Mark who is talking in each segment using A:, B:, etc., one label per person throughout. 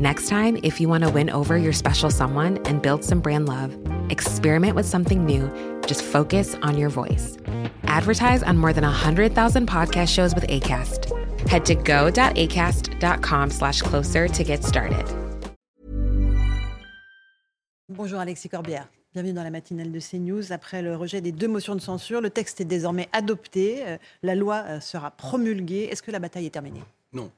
A: Next time, if you want to win over your special someone and build some brand love, experiment with something new. Just focus on your voice. Advertise on more than 100,000 podcast shows with ACAST. Head to go.acast.com slash closer to get started.
B: Bonjour Alexis Corbière. Bienvenue dans la matinale de CNews. Après le rejet des deux motions de censure, le texte est désormais adopté. Euh, La loi euh, sera promulguée. Est-ce que la bataille est terminée?
C: Non.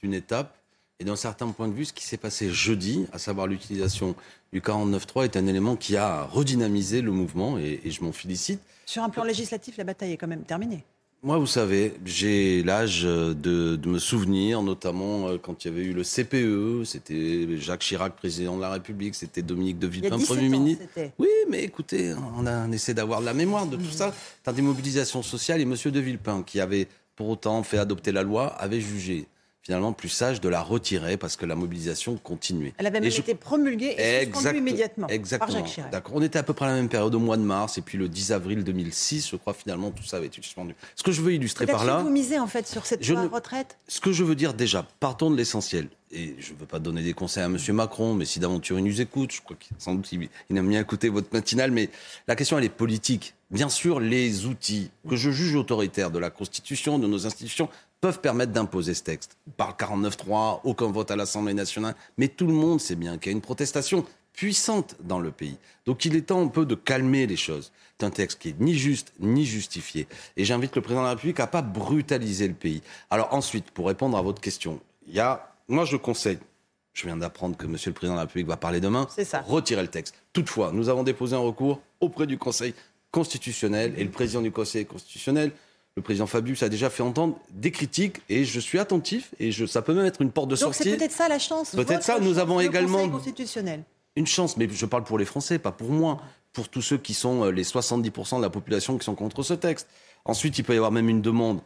C: C'est une étape. Et d'un certain point de vue, ce qui s'est passé jeudi, à savoir l'utilisation du 49.3, est un élément qui a redynamisé le mouvement et, et je m'en félicite.
B: Sur un plan législatif, la bataille est quand même terminée.
C: Moi, vous savez, j'ai l'âge de, de me souvenir, notamment euh, quand il y avait eu le CPE, c'était Jacques Chirac, président de la République, c'était Dominique de Villepin,
B: 17
C: Premier ministre. Oui, mais écoutez, on, a, on essaie d'avoir de la mémoire de tout ça. Dans des mobilisations sociales, et M. de Villepin, qui avait pour autant fait adopter la loi, avait jugé finalement plus sage de la retirer parce que la mobilisation continuait.
B: Elle avait même
C: je-
B: été promulguée et suspendue
C: Exact-
B: immédiatement
C: Exactement.
B: par Jacques Chirac.
C: D'accord. On était à peu près à la même période au mois de mars et puis le 10 avril 2006, je crois finalement tout ça avait été suspendu. Ce que je veux illustrer par là,
B: vous misez en fait sur cette
C: Je
B: retraite?
C: Ce que je veux dire déjà, partons de l'essentiel. Et je ne veux pas donner des conseils à M. Macron, mais si d'aventure il nous écoute, je crois qu'il sans doute il, il aime bien écouter votre matinale, mais la question elle est politique. Bien sûr, les outils que je juge autoritaires de la Constitution, de nos institutions, peuvent permettre d'imposer ce texte. Par le 49.3, aucun vote à l'Assemblée nationale, mais tout le monde sait bien qu'il y a une protestation puissante dans le pays. Donc il est temps un peu de calmer les choses. C'est un texte qui est ni juste ni justifié. Et j'invite le président de la République à pas brutaliser le pays. Alors ensuite, pour répondre à votre question, il y a, moi je conseille, je viens d'apprendre que Monsieur le président de la République va parler demain,
B: C'est ça.
C: retirer le texte. Toutefois, nous avons déposé un recours auprès du Conseil constitutionnel et le président du Conseil constitutionnel. Le président Fabius a déjà fait entendre des critiques et je suis attentif et je, ça peut même être une porte de
B: Donc c'est
C: sortie.
B: peut-être ça la chance.
C: Peut-être ça, nous avons
B: le
C: également-
B: constitutionnel.
C: une chance, mais je parle pour les Français, pas pour moi, pour tous ceux qui sont euh, les 70% de la population qui sont contre ce texte. Ensuite, il peut y avoir même une demande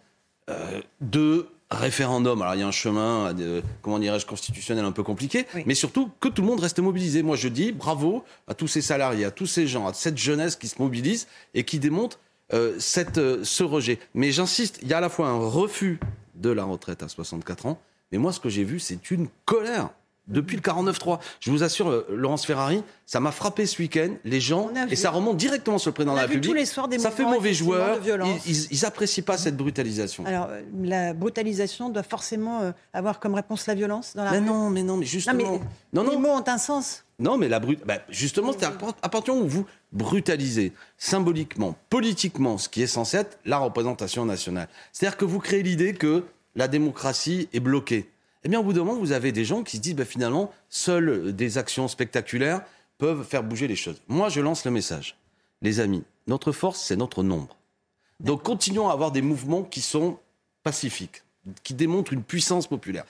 C: euh, de référendum. Alors, il y a un chemin, euh, comment dirais-je, constitutionnel un peu compliqué,
B: Oui.
C: mais surtout que tout le monde reste mobilisé. Moi, je dis bravo à tous ces salariés, à tous ces gens, à cette jeunesse qui se mobilise et qui démontre euh, cette, euh, ce rejet. Mais j'insiste, il y a à la fois un refus de la retraite à 64 ans, mais moi, ce que j'ai vu, c'est une colère. Depuis le 49-3, je vous assure, euh, Laurence Ferrari, ça m'a frappé ce week-end. Les gens, et ça remonte directement sur le président
B: On
C: de la République.
B: tous les soirs des
C: ça fait mauvais joueur. Ils, ils, apprécient pas cette brutalisation.
B: Alors euh, la brutalisation doit forcément euh, avoir comme réponse la violence dans la
C: mais
B: rue
C: non, mais non, mais justement.
B: Non, mais
C: non,
B: les mots ont un sens.
C: non, mais la brut... bah, justement, c'est à part- à partir où vous brutalisez symboliquement, politiquement, ce qui est censé être la représentation nationale. C'est-à-dire que vous créez l'idée que la démocratie est bloquée. Eh bien, au bout d'un moment, vous avez des gens qui se disent, bah, finalement, seules des actions spectaculaires peuvent faire bouger les choses. Moi, je lance le message. Les amis, notre force, c'est notre nombre. Donc, continuons à avoir des mouvements qui sont pacifiques, qui démontrent une puissance populaire,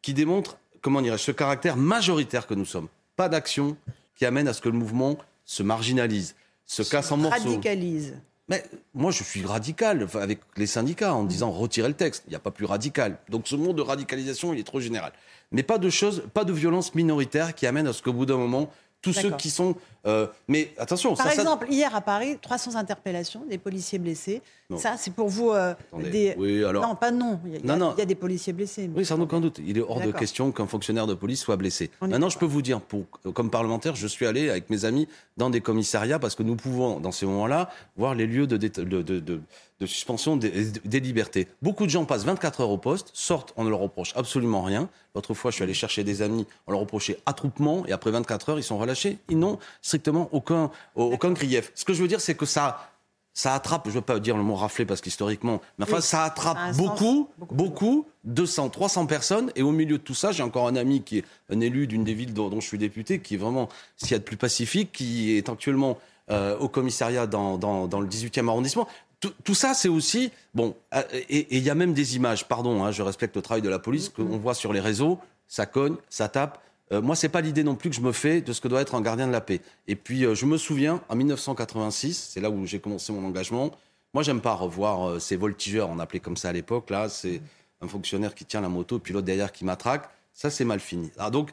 C: qui démontrent, comment dirais-je, ce caractère majoritaire que nous sommes. Pas d'action qui amène à ce que le mouvement se marginalise, se casse en morceaux.
B: Radicalise.
C: Mais moi, je suis radical avec les syndicats en disant retirer le texte. Il n'y a pas plus radical. Donc ce mot de radicalisation, il est trop général. Mais pas de choses, pas de violence minoritaire qui amène à ce qu'au bout d'un moment, tous ceux qui sont. Euh, mais attention,
B: Par
C: ça, ça-
B: exemple, hier à Paris, 300 interpellations, des policiers blessés.
C: Non.
B: Ça, c'est pour vous euh, des...
C: Oui, alors.
B: Non, pas non. Il y a,
C: Non, non.
B: il y a des policiers blessés.
C: Oui, sans aucun doute. Il est hors de question qu'un fonctionnaire de police soit blessé.
B: On
C: Maintenant, je peux vous dire, pour, comme parlementaire, je suis allé avec mes amis dans des commissariats parce que nous pouvons, dans ces moments-là, voir les lieux de, dé- de, de- de- de suspension des, des libertés. Beaucoup de gens passent 24 heures au poste, sortent, on ne leur reproche absolument rien. L'autre fois, je suis allé chercher des amis, on leur reprochait attroupement, et après 24 heures, ils sont relâchés. Ils n'ont strictement aucun, aucun grief. Ce que je veux dire, c'est que ça, ça attrape, je ne veux pas dire le mot rafler parce qu'historiquement, mais enfin,
B: Oui,
C: ça attrape
B: ça
C: beaucoup,
B: beaucoup
C: beaucoup,
B: plus
C: 200, 300 personnes. Et au milieu de tout ça, j'ai encore un ami qui est un élu d'une des villes dont, dont je suis député, qui est vraiment, s'il y a de plus pacifique, qui est actuellement euh, au commissariat dans, dans, dans le 18e arrondissement. Tout, tout ça, c'est aussi bon. euh, Et et il y a même des images. Pardon, hein, je respecte le travail de la police qu'on voit sur les réseaux. Ça cogne, ça tape. Euh, moi, c'est pas l'idée non plus que je me fais de ce que doit être un gardien de la paix. Et puis, euh, je me souviens, en 1986, c'est là où j'ai commencé mon engagement. Moi, j'aime pas revoir euh, ces voltigeurs, on appelait comme ça à l'époque. Là, c'est un fonctionnaire qui tient la moto, puis l'autre derrière qui matraque. Ça, c'est mal fini. Alors donc,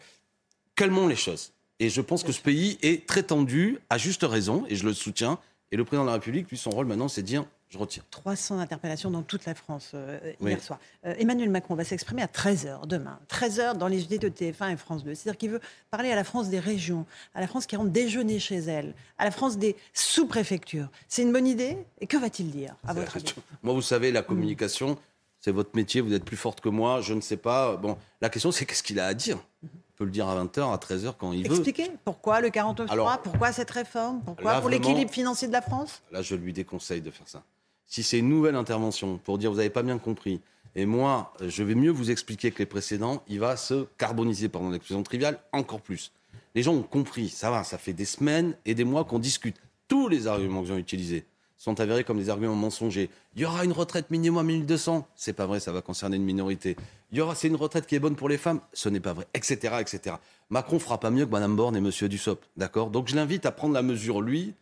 C: calmons les choses. Et je pense que ce pays est très tendu, à juste raison, et je le soutiens. Et le président de la République, lui, son rôle maintenant, c'est de dire je retire.
B: 300 interpellations dans toute la France euh, hier soir. Euh, Emmanuel Macron va s'exprimer à 13h demain. 13h dans les JT de TF1 et France 2. C'est-à-dire qu'il veut parler à la France des régions, à la France qui rentre déjeuner chez elle, à la France des sous-préfectures. C'est une bonne idée? Et que va-t-il dire à votre avis?
C: Moi, vous savez, la communication, c'est votre métier, vous êtes plus forte que moi, je ne sais pas. Bon, la question, c'est qu'est-ce qu'il a à dire? Il peut le dire à 20h, à 13h quand il veut.
B: Expliquez pourquoi le 49.3, pourquoi cette réforme, pourquoi pour l'équilibre financier de la France?
C: Là, je lui déconseille de faire ça. Si c'est une nouvelle intervention pour dire vous n'avez pas bien compris, et moi, je vais mieux vous expliquer que les précédents, il va se carboniser, pendant l'expression triviale, encore plus. Les gens ont compris, ça va, ça fait des semaines et des mois qu'on discute. Tous les arguments que j'ai utilisés sont avérés comme des arguments mensongers. Il y aura une retraite minimum à 1200, c'est pas vrai, ça va concerner une minorité. Il y aura, c'est une retraite qui est bonne pour les femmes, ce n'est pas vrai, etc., etc. Macron fera pas mieux que Madame Borne et Monsieur Dussopt, d'accord? Donc je l'invite à prendre la mesure, lui,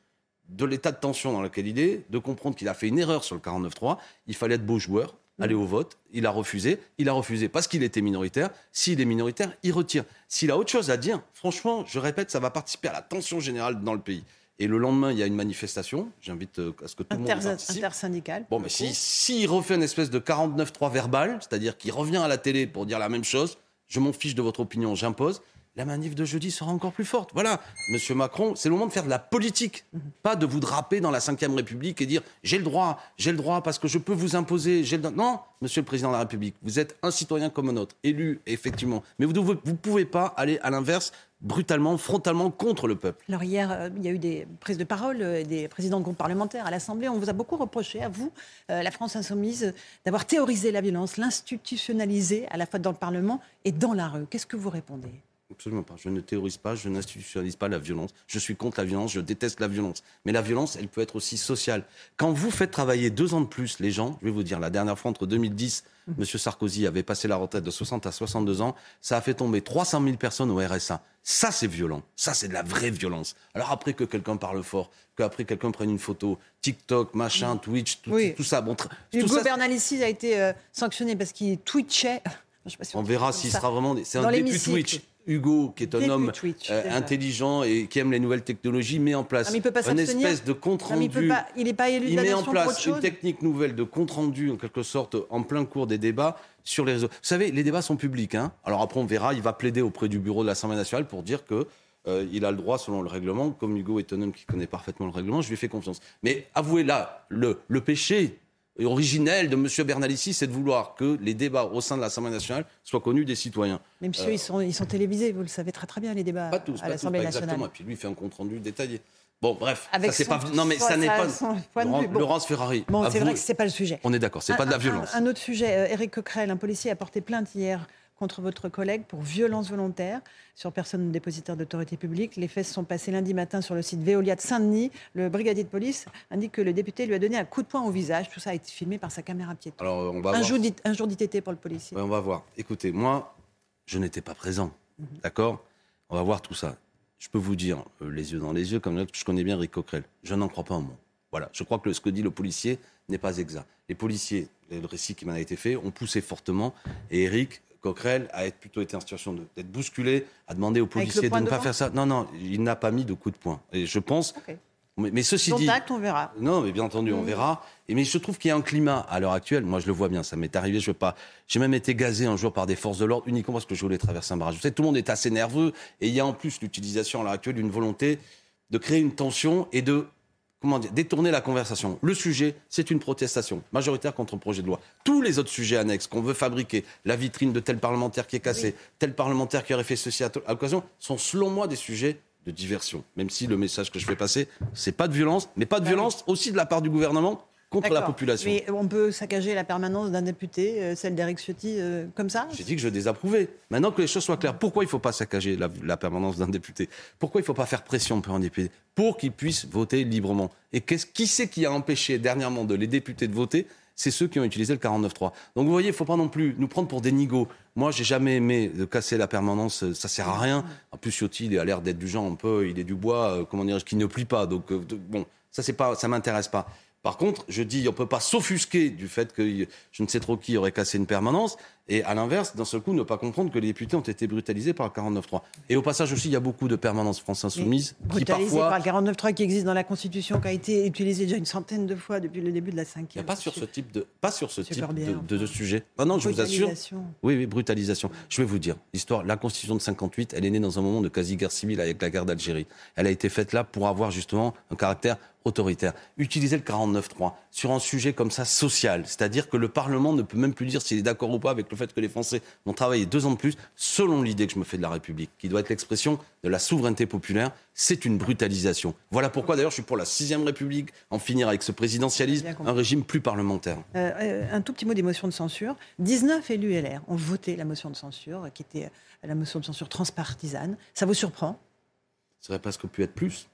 C: de l'état de tension dans lequel il est, de comprendre qu'il a fait une erreur sur le 49-3. Il fallait être beau joueur, aller au vote. Il a refusé. Il a refusé parce qu'il était minoritaire. S'il est minoritaire, il retire. S'il a autre chose à dire, franchement, je répète, ça va participer à la tension générale dans le pays. Et le lendemain, il y a une manifestation. J'invite euh, à ce que tout le monde participe.
B: Intersyndical.
C: Bon, mais s'il si, refait une espèce de 49-3 verbal, c'est-à-dire qu'il revient à la télé pour dire la même chose, je m'en fiche de votre opinion, j'impose la manif de jeudi sera encore plus forte. Voilà, Monsieur Macron, c'est le moment de faire de la politique, pas de vous draper dans la Ve République et dire j'ai le droit, j'ai le droit parce que je peux vous imposer. Non, Monsieur le Président de la République, vous êtes un citoyen comme un autre, élu effectivement, mais vous ne pouvez pas aller à l'inverse brutalement, frontalement contre le peuple.
B: Alors hier, euh, il y a eu des prises de parole euh, des présidents de groupes parlementaires à l'Assemblée. On vous a beaucoup reproché, à vous, euh, la France insoumise, d'avoir théorisé la violence, l'institutionnalisé à la fois dans le Parlement et dans la rue. Qu'est-ce que vous répondez?
C: Absolument pas. Je ne théorise pas, je n'institutionnalise pas la violence. Je suis contre la violence, je déteste la violence. Mais la violence, elle peut être aussi sociale. Quand vous faites travailler deux ans de plus les gens, je vais vous dire, la dernière fois, entre 2010, mmh. M. Sarkozy avait passé la retraite de 60 à 62 ans, ça a fait tomber 300 000 personnes au RSA. Ça, c'est violent. Ça, c'est de la vraie violence. Alors après que quelqu'un parle fort, qu'après quelqu'un prenne une photo, TikTok, machin, Twitch, tout, tout ça. Bon,
B: Hugo Bernalicis a été euh, sanctionné parce qu'il twitchait.
C: On verra s'il sera vraiment. C'est un début Twitch. Hugo, qui est un homme euh, intelligent et qui aime les nouvelles technologies, met en place
B: ah,
C: une espèce de compte rendu.
B: il n'est pas, élu
C: Il met en place une technique nouvelle de compte rendu, en quelque sorte, en plein cours des débats sur les réseaux. Vous savez, les débats sont publics. Hein Alors après, on verra. Il va plaider auprès du bureau de l'Assemblée nationale pour dire que euh, il a le droit selon le règlement. Comme Hugo est un homme qui connaît parfaitement le règlement, je lui fais confiance. Mais avouez là, le, le péché originel de M. Bernalici, c'est de vouloir que les débats au sein de l'Assemblée nationale soient connus des citoyens.
B: Mais monsieur, ils, sont, ils sont télévisés, vous le savez très très bien, les débats
C: pas tous,
B: à l'Assemblée nationale.
C: Exactement, et puis lui, il fait un compte-rendu détaillé. Bon, bref, ça, c'est pas... Non, mais ça n'est pas... Laurence, Ferrari.
B: Bon, c'est vrai que c'est pas le sujet.
C: On est d'accord, c'est pas de la violence.
B: Un, autre sujet, Eric euh, Coquerel, un policier a porté plainte hier contre votre collègue pour violence volontaire sur personne dépositaire d'autorité publique. Les faits se sont passés lundi matin sur le site Veolia de Saint-Denis. Le brigadier de police indique que le député lui a donné un coup de poing au visage. Tout ça a été filmé par sa caméra piéton.
C: Alors, on va
B: un, jour un jour d'ITT pour le policier.
C: on va voir. Écoutez, moi, je n'étais pas présent. Mhm. D'accord? On va voir tout ça. Je peux vous dire, euh, les yeux dans les yeux, comme je connais bien Rick Coquerel, je n'en crois pas un mot. Voilà, je crois que ce que dit le policier n'est pas exact. Les policiers, le récit qui m'en a été fait, ont poussé fortement. Et Eric Coquerel a plutôt été en situation d'être bousculé, a demandé aux policiers de ne pas faire ça. Non, non, il n'a pas mis de coup de poing. Et je pense. Mais, ceci dit.
B: on verra.
C: Non, mais bien entendu, on mm. verra. Et mais je trouve qu'il y a un climat à l'heure actuelle. Moi, je le vois bien. Ça m'est arrivé. Je veux pas. J'ai même été gazé un jour par des forces de l'ordre uniquement parce que je voulais traverser un barrage. Vous savez, tout le monde est assez nerveux. Et il y a en plus l'utilisation à l'heure actuelle d'une volonté de créer une tension et de comment dire, détourner la conversation. Le sujet, c'est une protestation majoritaire contre un projet de loi. Tous les autres sujets annexes qu'on veut fabriquer, la vitrine de tel parlementaire qui est cassée, tel parlementaire qui aurait fait ceci à, l'occasion, sont selon moi des sujets de diversion. Même si le message que je fais passer, c'est pas de violence, mais pas de bah violence aussi de la part du gouvernement contre la population.
B: Mais on peut saccager la permanence d'un député, euh, celle d'Éric Ciotti, euh, comme ça?
C: J'ai dit que je désapprouvais. Maintenant que les choses soient claires, pourquoi il ne faut pas saccager la, permanence d'un député? Pourquoi il ne faut pas faire pression pour un député? Pour qu'il puisse voter librement. Et qui c'est qui a empêché dernièrement de les députés de voter? C'est ceux qui ont utilisé le 49.3. Donc vous voyez, il ne faut pas non plus nous prendre pour des nigauds. Moi, j'ai jamais aimé de casser la permanence, ça sert à rien. En plus, Ciotti, il a l'air d'être du genre un peu, il est du bois, euh, comment dire, qui ne plie pas. Donc, euh, bon, ça, c'est pas, ça m'intéresse pas. Par contre, je dis, on ne peut pas s'offusquer du fait que je ne sais trop qui aurait cassé une permanence, et à l'inverse, d'un seul coup, ne pas comprendre que les députés ont été brutalisés par le 49-3. Et au passage aussi, il y a beaucoup de permanences France Insoumise
B: qui parfois... par le 49-3 qui existe dans la Constitution, qui a été utilisé déjà une centaine de fois depuis le début de la 5
C: Il n'y a pas sur ce type de, pas sur ce type de, de, sujet. Ah non, je vous assure. Oui, oui, brutalisation. Je vais vous dire, l'histoire, la Constitution de 58, elle est née dans un moment de quasi-guerre civile avec la guerre d'Algérie. Elle a été faite là pour avoir justement un caractère autoritaire. Utiliser le 49-3 sur un sujet comme ça social, c'est-à-dire que le Parlement ne peut même plus dire s'il est d'accord ou pas avec le fait que les Français vont travailler deux ans de plus, selon l'idée que je me fais de la République, qui doit être l'expression de la souveraineté populaire, c'est une brutalisation. Voilà pourquoi d'ailleurs je suis pour la sixième République, en finir avec ce présidentialisme, un régime plus parlementaire.
B: Euh, euh, un tout petit mot des motions de censure. 19 élus LR ont voté la motion de censure, qui était la motion de censure transpartisane. Ça vous surprend?
C: Ça aurait presque pu être plus.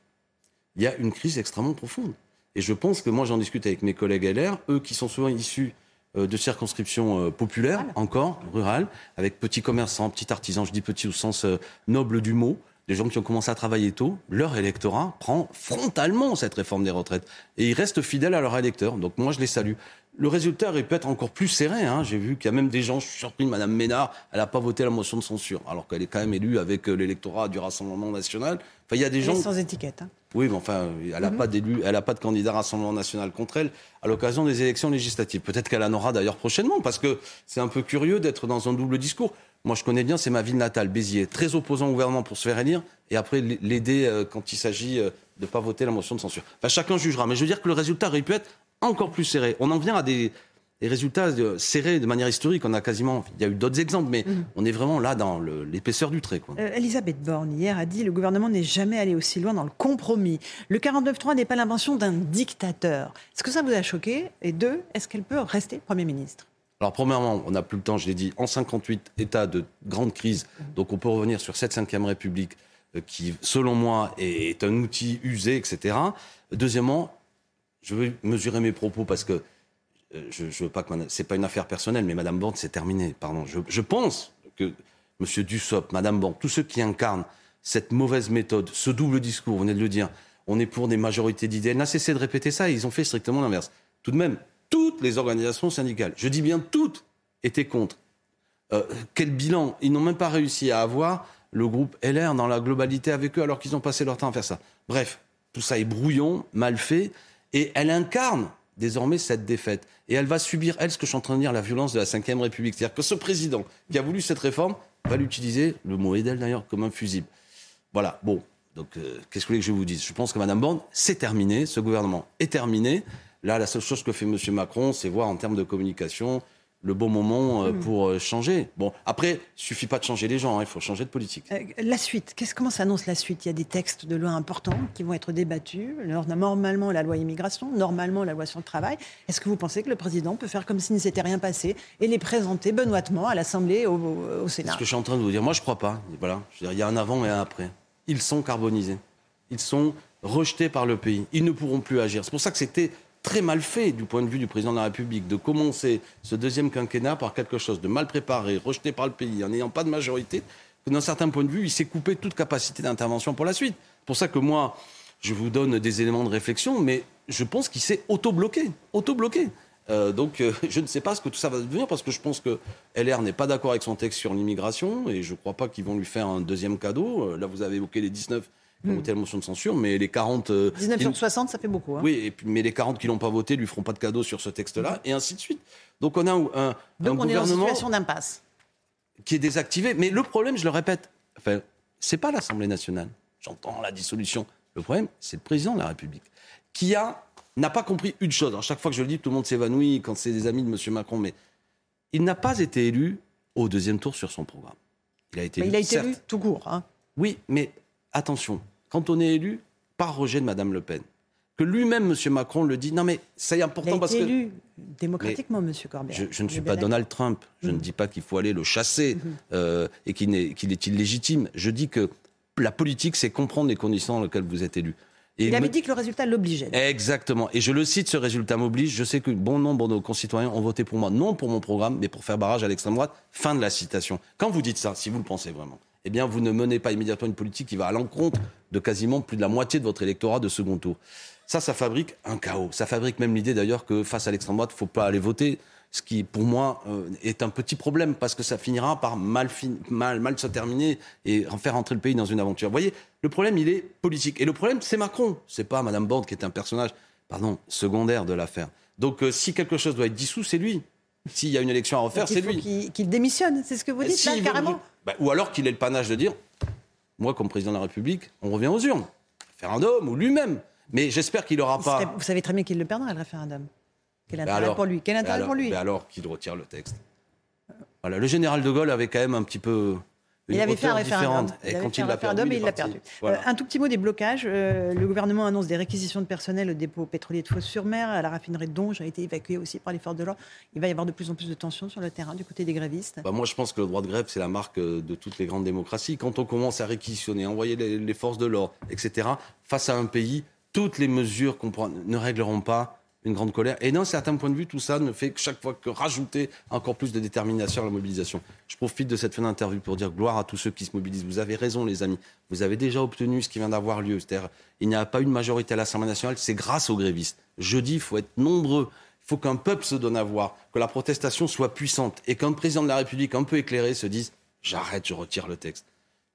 C: Il y a une crise extrêmement profonde. Et je pense que moi j'en discute avec mes collègues LR, eux qui sont souvent issus euh, de circonscriptions euh, populaires, encore, rurales, avec petits commerçants, petits artisans, je dis petits au sens euh, noble du mot, des gens qui ont commencé à travailler tôt, leur électorat prend frontalement cette réforme des retraites. Et ils restent fidèles à leur électeur. Donc moi, je les salue. Le résultat aurait pu être encore plus serré. Hein. J'ai vu qu'il y a même des gens, je suis surpris, Mme Ménard, elle n'a pas voté la motion de censure, alors qu'elle est quand même élue avec l'électorat du Rassemblement national.
B: Enfin, il y a des gens... sans étiquette. Hein.
C: Oui, mais enfin, elle n'a mhm. pas d'élu, elle n'a pas de candidat Rassemblement national contre elle à l'occasion des élections législatives. Peut-être qu'elle en aura d'ailleurs prochainement, parce que c'est un peu curieux d'être dans un double discours. Moi, je connais bien, c'est ma ville natale, Béziers, très opposant au gouvernement pour se faire élire, et après l'aider euh, quand il s'agit euh, de ne pas voter la motion de censure. Enfin, chacun jugera, mais je veux dire que le résultat aurait pu être encore plus serré. On en vient à des, les résultats euh, serrés de manière historique, on a quasiment, il y a eu d'autres exemples, mais mhm. on est vraiment là dans l'épaisseur du trait.
B: Euh, Elisabeth Borne, hier, a dit le gouvernement n'est jamais allé aussi loin dans le compromis. Le 49-3 n'est pas l'invention d'un dictateur. Est-ce que ça vous a choqué? Et deux, est-ce qu'elle peut rester Premier ministre?
C: Alors, premièrement, on n'a plus le temps, je l'ai dit, en 58, état de grande crise. Mhm. Donc, on peut revenir sur cette 5 République euh, qui, selon moi, est, un outil usé, etc. Deuxièmement, je veux mesurer mes propos parce que je, je veux pas que c'est pas une affaire personnelle, mais Madame Borne, c'est terminé. Pardon. Je, pense que Monsieur Dussopt, Madame Borne, tous ceux qui incarnent cette mauvaise méthode, ce double discours, vous venez de le dire, on est pour des majorités d'idées. Elle n'a cessé de répéter ça et ils ont fait strictement l'inverse. Tout de même, toutes les organisations syndicales, je dis bien toutes, étaient contre. Euh, quel bilan Ils n'ont même pas réussi à avoir le groupe LR dans la globalité avec eux alors qu'ils ont passé leur temps à faire ça. Bref, tout ça est brouillon, mal fait, et elle incarne désormais cette défaite. Et elle va subir, elle, ce que je suis en train de dire, la violence de la Ve République. C'est-à-dire que ce président qui a voulu cette réforme va l'utiliser, le mot est d'ailleurs, comme un fusible. Voilà, bon. Donc, euh, qu'est-ce que vous voulez que je vous dise? Je pense que Mme Borne, c'est terminé, ce gouvernement est terminé. Là, la seule chose que fait M. Macron, c'est voir en termes de communication le bon moment euh, hmm. pour euh, changer. Bon, après, il suffit pas de changer les gens, hein, il faut changer de politique. Euh,
B: la suite, qu'est-ce comment s'annonce la suite? Il y a des textes de loi importants qui vont être débattus. Normalement, la loi immigration, normalement la loi sur le travail. Est-ce que vous pensez que le président peut faire comme s'il ne s'était rien passé et les présenter benoîtement à l'Assemblée, au, au, Sénat?
C: C'est ce que je suis en train de vous dire. Moi, je crois pas. Voilà, il y a un avant et un après. Ils sont carbonisés. Ils sont rejetés par le pays. Ils ne pourront plus agir. C'est pour ça que c'était très mal fait du point de vue du président de la République de commencer ce deuxième quinquennat par quelque chose de mal préparé, rejeté par le pays, en n'ayant pas de majorité, que d'un certain point de vue, il s'est coupé toute capacité d'intervention pour la suite. C'est pour ça que moi, je vous donne des éléments de réflexion, mais je pense qu'il s'est auto-bloqué. Auto-bloqué. Euh, donc euh, je ne sais pas ce que tout ça va devenir parce que je pense que LR n'est pas d'accord avec son texte sur l'immigration et je ne crois pas qu'ils vont lui faire un deuxième cadeau. Euh, là, vous avez évoqué les 19 ont voté la motion de censure, mais les 40...
B: 19 euh, sur 60, ça fait beaucoup. Hein.
C: Oui, et puis, mais les 40 qui l'ont pas voté lui feront pas de cadeau sur ce texte-là, et ainsi de suite. Donc on a un, un,
B: Donc on gouvernement... est dans une situation d'impasse.
C: Qui est désactivé. Mais le problème, je le répète, enfin, c'est pas l'Assemblée nationale. J'entends la dissolution. Le problème, c'est le président de la République, qui a n'a pas compris une chose. Alors, chaque fois que je le dis, tout le monde s'évanouit quand c'est des amis de M. Macron, mais il n'a pas été élu au deuxième tour sur son programme.
B: Il a été, élu, il a été élu tout court. Hein.
C: Oui, mais attention, quand on est élu, par rejet de Mme Le Pen, que lui-même, M. Macron, le dit, non mais c'est important
B: il
C: parce que...
B: élu démocratiquement, M. Corbett.
C: Je, ne suis pas Donald Trump, je ne mm. dis pas qu'il faut aller le chasser mm-hmm. euh, et qu'il est, illégitime. Je dis que la politique, c'est comprendre les conditions dans lesquelles vous êtes élu.
B: il avait dit que le résultat l'obligeait.
C: Exactement. Et je le cite, ce résultat m'oblige. Je sais que bon nombre de nos concitoyens ont voté pour moi, non pour mon programme, mais pour faire barrage à l'extrême droite. Fin de la citation. Quand vous dites ça, si vous le pensez vraiment, eh bien, vous ne menez pas immédiatement une politique qui va à l'encontre de quasiment plus de la moitié de votre électorat de second tour. Ça, ça fabrique un chaos. Ça fabrique même l'idée d'ailleurs que face à l'extrême droite, il ne faut pas aller voter ce qui, pour moi, euh, est un petit problème parce que ça finira par mal, mal, mal se terminer et faire entrer le pays dans une aventure. Vous voyez, le problème, il est politique. Et le problème, c'est Macron. C'est pas Madame Borne qui est un personnage, pardon, secondaire de l'affaire. Donc, euh, si quelque chose doit être dissous, c'est lui. S'il y a une élection à refaire, c'est lui.
B: Qu'il démissionne, c'est ce que vous dites, là, carrément.
C: Bah, ou alors qu'il ait le panache de dire, moi, comme président de la République, on revient aux urnes. Référendum ou lui-même. Mais j'espère qu'il n'aura pas.
B: Vous savez très bien qu'il le perdra, le référendum. Quel intérêt pour lui? Quel intérêt
C: alors,
B: pour lui?
C: mais alors qu'il retire le texte. Voilà, le général de Gaulle avait quand même un petit peu
B: il avait fait un référendum. Et il avait fait un référendum et il l'a perdu. Euh, un tout petit mot des blocages. Euh, le gouvernement annonce des réquisitions de personnel au dépôt pétrolier de Fos-sur-Mer, à la raffinerie de Donge, a été évacué aussi par les forces de l'ordre. Il va y avoir de plus en plus de tensions sur le terrain du côté des grévistes.
C: Bah moi, je pense que le droit de grève, c'est la marque euh, de toutes les grandes démocraties. Quand on commence à réquisitionner, envoyer les, les forces de l'ordre, etc., face à un pays, toutes les mesures qu'on prend ne régleront pas une grande colère. Et d'un certain point de vue, tout ça ne fait que chaque fois que rajouter encore plus de détermination à la mobilisation. Je profite de cette fin d'interview pour dire gloire à tous ceux qui se mobilisent. Vous avez raison, les amis. Vous avez déjà obtenu ce qui vient d'avoir lieu. C'est-à-dire, il n'y a pas eu de majorité à l'Assemblée nationale. C'est grâce aux grévistes. Jeudi, il faut être nombreux. Il faut qu'un peuple se donne à voir, que la protestation soit puissante et qu'un président de la République un peu éclairé se dise j'arrête, je retire le texte.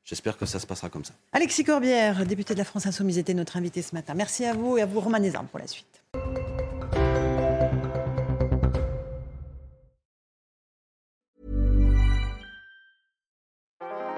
C: J'espère que ça se passera comme ça.
B: Alexis Corbière, député de la France Insoumise, était notre invité ce matin. Merci à vous et à vous, Romain Desarmes, pour la suite.